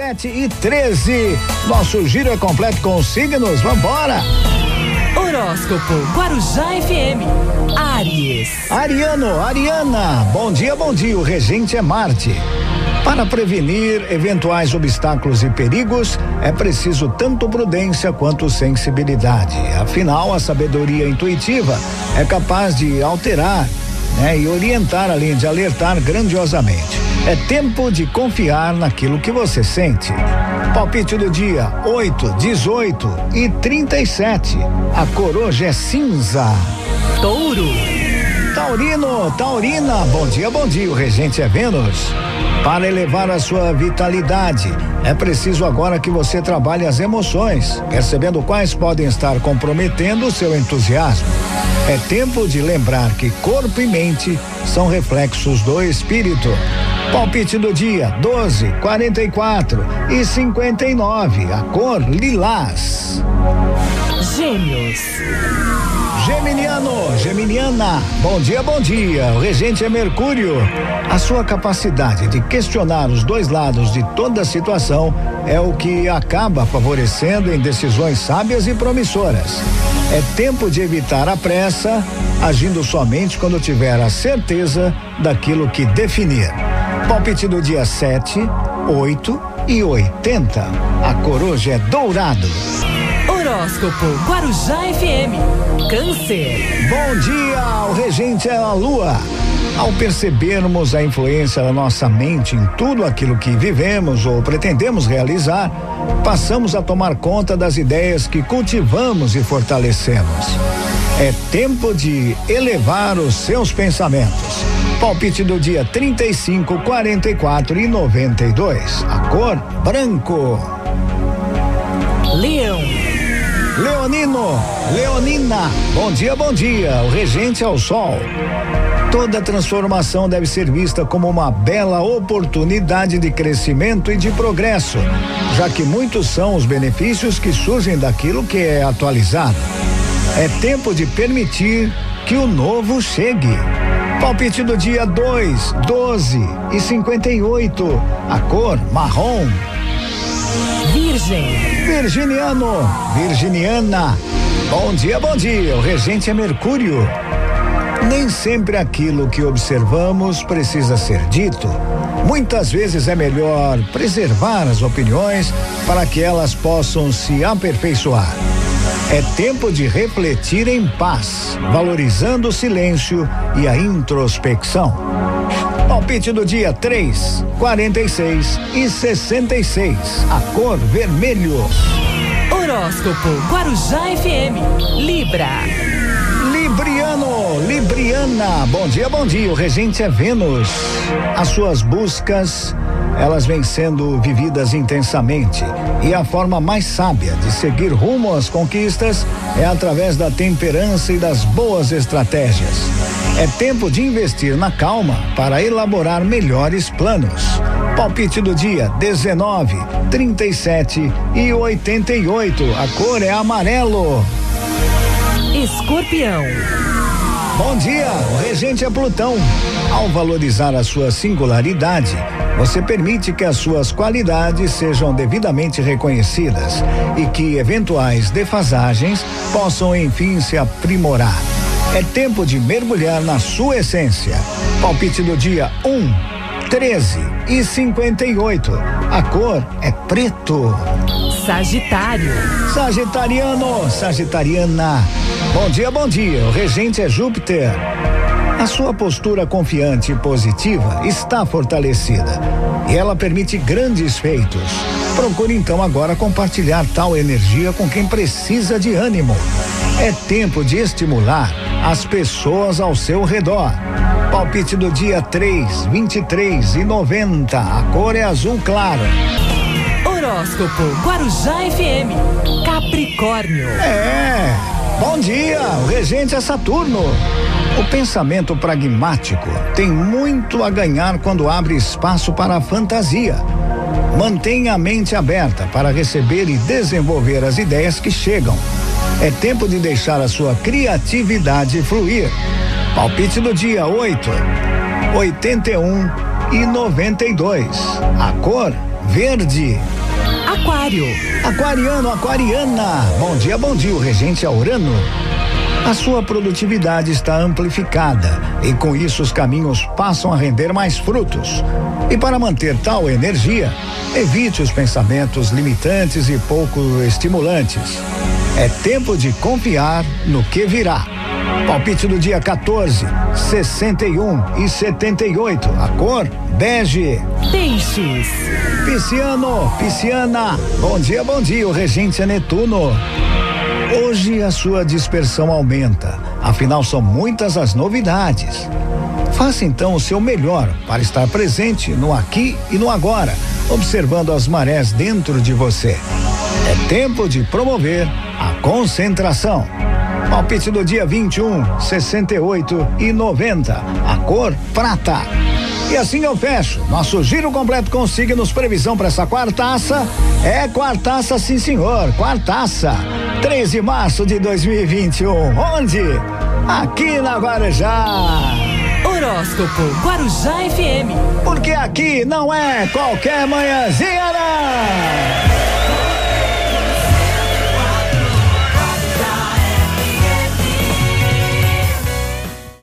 sete e treze. Nosso giro é completo com signos. Vambora! Horóscopo Guarujá FM. Aries. Ariano, Ariana. Bom dia, bom dia. O regente é Marte. Para prevenir eventuais obstáculos e perigos, é preciso tanto prudência quanto sensibilidade. Afinal, a sabedoria intuitiva é capaz de alterar né, e orientar, além de alertar grandiosamente. É tempo de confiar naquilo que você sente. Palpite do dia: 8, 18 e 37. A coroja é cinza. Touro. Taurino, Taurina, bom dia, bom dia. O regente é Vênus. Para elevar a sua vitalidade, é preciso agora que você trabalhe as emoções, percebendo quais podem estar comprometendo o seu entusiasmo. É tempo de lembrar que corpo e mente são reflexos do espírito. Palpite do dia: 12, 44 e 59. A cor lilás. Gêmeos. Geminiano, Geminiana, bom dia, bom dia. O regente é Mercúrio. A sua capacidade de questionar os dois lados de toda situação é o que acaba favorecendo em decisões sábias e promissoras. É tempo de evitar a pressa, agindo somente quando tiver a certeza daquilo que definir. Palpite do dia 7, 8 e 80. A coroja é dourado. Horóscopo Guarujá FM. Câncer. Bom dia, o regente é a lua. Ao percebermos a influência da nossa mente em tudo aquilo que vivemos ou pretendemos realizar, passamos a tomar conta das ideias que cultivamos e fortalecemos. É tempo de elevar os seus pensamentos. Palpite do dia 35, 44 e 92. A cor branco. Leão. Leonino, Leonina, bom dia, bom dia. O regente é o sol. Toda transformação deve ser vista como uma bela oportunidade de crescimento e de progresso, já que muitos são os benefícios que surgem daquilo que é atualizado. É tempo de permitir que o novo chegue. Palpite do dia 2, 12 e 58. A cor marrom. Virgem. Virginiano, Virginiana. Bom dia, bom dia. O regente é Mercúrio. Nem sempre aquilo que observamos precisa ser dito. Muitas vezes é melhor preservar as opiniões para que elas possam se aperfeiçoar. É tempo de refletir em paz, valorizando o silêncio e a introspecção. Palpite do dia 3, 46 e 66. A cor vermelho. Horóscopo Guarujá FM. Libra. Libriano, Libriana, bom dia, bom dia. O regente é Vênus. As suas buscas, elas vêm sendo vividas intensamente. E a forma mais sábia de seguir rumo às conquistas é através da temperança e das boas estratégias. É tempo de investir na calma para elaborar melhores planos. Palpite do dia 19, 37 e 88. A cor é amarelo. Escorpião. Bom dia, o regente é Plutão. Ao valorizar a sua singularidade, você permite que as suas qualidades sejam devidamente reconhecidas e que eventuais defasagens possam enfim se aprimorar. É tempo de mergulhar na sua essência. Palpite do dia 1, um, 13 e 58. A cor é preto. Sagitário. Sagitariano, Sagitariana. Bom dia, bom dia. O regente é Júpiter. A sua postura confiante e positiva está fortalecida e ela permite grandes feitos. Procure então agora compartilhar tal energia com quem precisa de ânimo. É tempo de estimular as pessoas ao seu redor. Palpite do dia 3, 23 e 90. A cor é azul claro. Horóscopo Guarujá FM. Capricórnio. É. Bom dia, o regente é Saturno. O pensamento pragmático tem muito a ganhar quando abre espaço para a fantasia. Mantenha a mente aberta para receber e desenvolver as ideias que chegam. É tempo de deixar a sua criatividade fluir. Palpite do dia 8, 81 e 92. A cor verde. Aquário. Aquariano, aquariana. Bom dia, bom dia. O regente é Urano. A sua produtividade está amplificada e com isso os caminhos passam a render mais frutos. E para manter tal energia, evite os pensamentos limitantes e pouco estimulantes. É tempo de confiar no que virá. Palpite do dia 14, 61 e 78. A cor bege. Peixes. Pisciano, pisciana. Bom dia, bom dia. O regente é Netuno. Hoje a sua dispersão aumenta, afinal são muitas as novidades. Faça então o seu melhor para estar presente no aqui e no agora, observando as marés dentro de você. É tempo de promover a concentração. Palpite do dia 21, 68 e 90. A cor prata. E assim eu fecho. Nosso giro completo com signos, previsão para essa quartaça. É quartaça, sim senhor, quartaça. 13 de março de 2021. Onde? Aqui na Guarujá. Horóscopo Guarujá FM. Porque aqui não é qualquer manhãzinha, não.